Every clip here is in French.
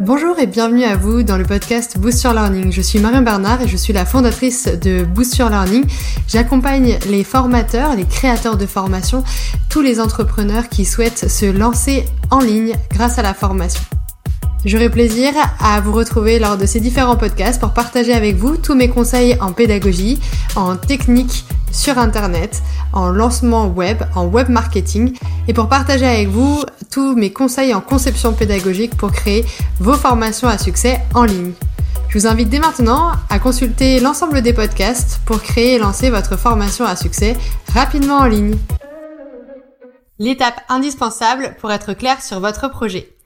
Bonjour et bienvenue à vous dans le podcast Boost Your Learning. Je suis Marion Bernard et je suis la fondatrice de Boost Your Learning. J'accompagne les formateurs, les créateurs de formation, tous les entrepreneurs qui souhaitent se lancer en ligne grâce à la formation. J'aurai plaisir à vous retrouver lors de ces différents podcasts pour partager avec vous tous mes conseils en pédagogie, en technique sur Internet, en lancement web, en web marketing et pour partager avec vous tous mes conseils en conception pédagogique pour créer vos formations à succès en ligne. Je vous invite dès maintenant à consulter l'ensemble des podcasts pour créer et lancer votre formation à succès rapidement en ligne. L'étape indispensable pour être clair sur votre projet.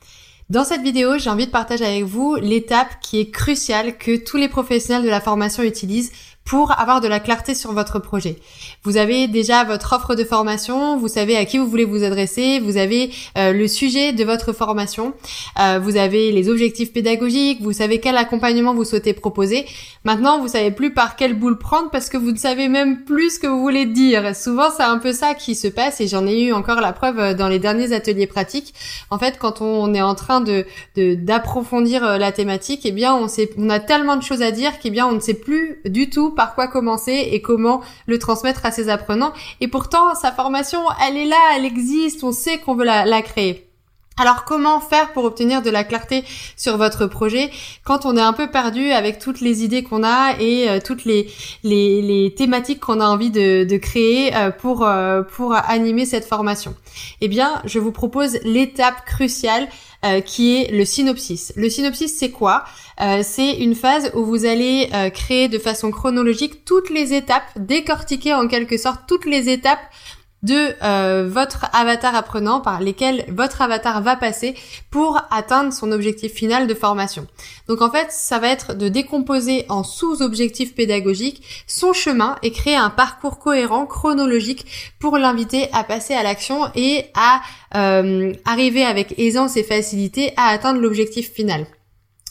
Dans cette vidéo, j'ai envie de partager avec vous l'étape qui est cruciale que tous les professionnels de la formation utilisent pour avoir de la clarté sur votre projet. Vous avez déjà votre offre de formation, vous savez à qui vous voulez vous adresser, vous avez euh, le sujet de votre formation, euh, vous avez les objectifs pédagogiques, vous savez quel accompagnement vous souhaitez proposer. Maintenant, vous savez plus par quelle boule prendre parce que vous ne savez même plus ce que vous voulez dire. Souvent, c'est un peu ça qui se passe et j'en ai eu encore la preuve euh, dans les derniers ateliers pratiques. En fait, quand on est en train de d'approfondir la thématique, eh bien, on sait, on a tellement de choses à dire qu'eh bien, on ne sait plus du tout par quoi commencer et comment le transmettre à ses apprenants. Et pourtant, sa formation, elle est là, elle existe, on sait qu'on veut la, créer. Alors comment faire pour obtenir de la clarté sur votre projet quand on est un peu perdu avec toutes les idées qu'on a et euh, toutes les, les, thématiques qu'on a envie de, créer euh, pour, euh, pour animer cette formation? Eh bien, je vous propose l'étape cruciale euh, qui est le synopsis. Le synopsis, c'est quoi? Euh, C'est une phase où vous allez euh, créer de façon chronologique toutes les étapes, décortiquer en quelque sorte toutes les étapes de euh, votre avatar apprenant par lesquels votre avatar va passer pour atteindre son objectif final de formation. Donc en fait, ça va être de décomposer en sous-objectifs pédagogiques son chemin et créer un parcours cohérent, chronologique pour l'inviter à passer à l'action et à euh, arriver avec aisance et facilité à atteindre l'objectif final.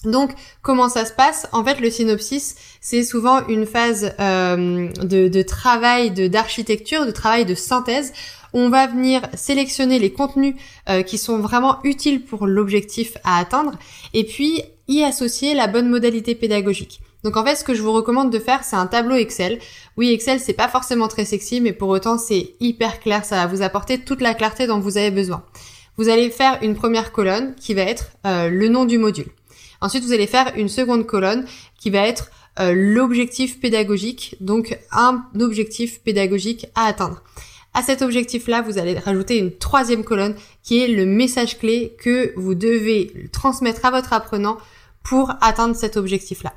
Donc, comment ça se passe? En fait, le synopsis, c'est souvent une phase euh, de, travail d'architecture, de, travail de synthèse. On va venir sélectionner les contenus euh, qui sont vraiment utiles pour l'objectif à atteindre, et puis y associer la bonne modalité pédagogique. Donc en fait, ce que je vous recommande de faire, c'est un tableau Excel. Oui, Excel, c'est pas forcément très sexy, mais pour autant, c'est hyper clair. Ça va vous apporter toute la clarté dont vous avez besoin. Vous allez faire une première colonne qui va être euh, le nom du module. Ensuite, vous allez faire une seconde colonne qui va être euh, l'objectif pédagogique, donc un objectif pédagogique à atteindre. À cet objectif-là, vous allez rajouter une troisième colonne qui est le message clé que vous devez transmettre à votre apprenant pour atteindre cet objectif-là.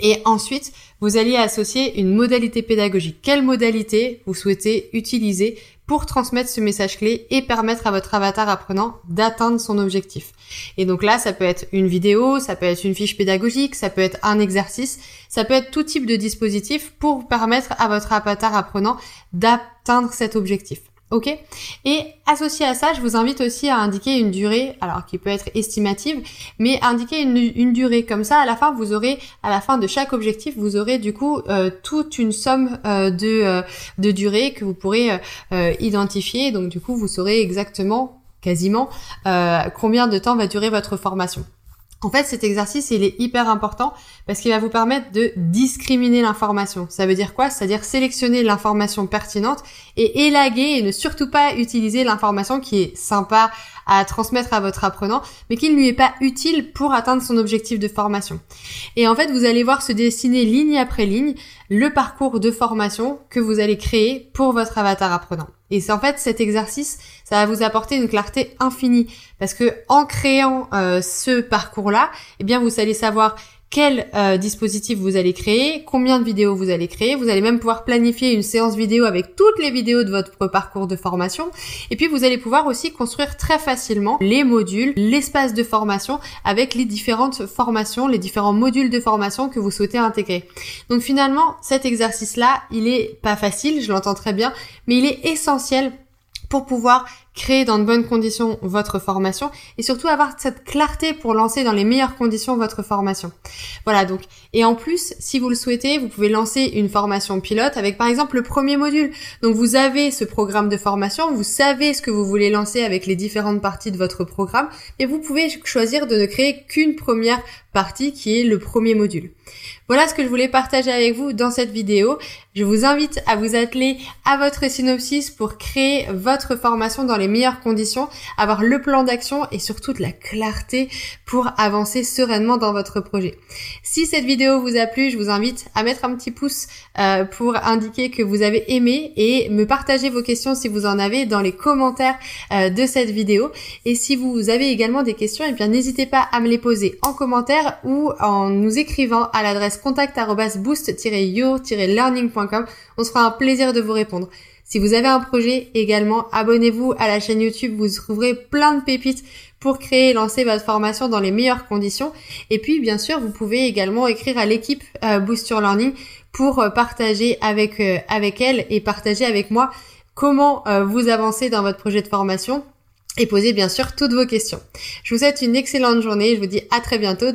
Et ensuite, vous allez associer une modalité pédagogique. Quelle modalité vous souhaitez utiliser pour transmettre ce message clé et permettre à votre avatar apprenant d'atteindre son objectif. Et donc là, ça peut être une vidéo, ça peut être une fiche pédagogique, ça peut être un exercice, ça peut être tout type de dispositif pour permettre à votre avatar apprenant d'atteindre cet objectif. Ok Et associé à ça, je vous invite aussi à indiquer une durée, alors qui peut être estimative, mais indiquer une, durée comme ça. À la fin, vous aurez, à la fin de chaque objectif, vous aurez du coup euh, toute une somme euh, de, euh, de durée que vous pourrez identifier. Donc du coup, vous saurez exactement, quasiment, combien de temps va durer votre formation. En fait, cet exercice, il est hyper important parce qu'il va vous permettre de discriminer l'information. Ça veut dire quoi? C'est-à-dire sélectionner l'information pertinente et élaguer et ne surtout pas utiliser l'information qui est sympa à transmettre à votre apprenant, mais qui ne lui est pas utile pour atteindre son objectif de formation. Et en fait, vous allez voir se dessiner ligne après ligne le parcours de formation que vous allez créer pour votre avatar apprenant. Et c'est en fait cet exercice, ça va vous apporter une clarté infinie parce que en créant euh, ce parcours-là, eh bien vous allez savoir quel euh, dispositif vous allez créer, combien de vidéos vous allez créer. Vous allez même pouvoir planifier une séance vidéo avec toutes les vidéos de votre parcours de formation. Et puis vous allez pouvoir aussi construire très facilement les modules, l'espace de formation avec les différentes formations, les différents modules de formation que vous souhaitez intégrer. Donc finalement, cet exercice-là, il est pas facile, je l'entends très bien, mais il est essentiel pour pouvoir créer dans de bonnes conditions votre formation et surtout avoir cette clarté pour lancer dans les meilleures conditions votre formation. Voilà donc. Et en plus, si vous le souhaitez, vous pouvez lancer une formation pilote avec par exemple le premier module. Donc vous avez ce programme de formation, vous savez ce que vous voulez lancer avec les différentes parties de votre programme et vous pouvez choisir de ne créer qu'une première partie qui est le premier module. Voilà ce que je voulais partager avec vous dans cette vidéo. Je vous invite à vous atteler à votre synopsis pour créer votre formation dans les meilleures conditions, avoir le plan d'action et surtout de la clarté pour avancer sereinement dans votre projet. Si cette vidéo vous a plu, je vous invite à mettre un petit pouce euh, pour indiquer que vous avez aimé et me partager vos questions si vous en avez dans les commentaires euh, de cette vidéo. Et si vous avez également des questions, eh bien n'hésitez pas à me les poser en commentaire ou en nous écrivant à l'adresse contact-boost-your-learning.com. On se fera un plaisir de vous répondre. Si vous avez un projet également, abonnez-vous à la chaîne YouTube. Vous trouverez plein de pépites pour créer et lancer votre formation dans les meilleures conditions. Et puis, bien sûr, vous pouvez également écrire à l'équipe euh, Boost Your Learning pour euh, partager avec, euh, avec elle et partager avec moi comment vous avancez dans votre projet de formation et poser bien sûr toutes vos questions. Je vous souhaite une excellente journée. Je vous dis à très bientôt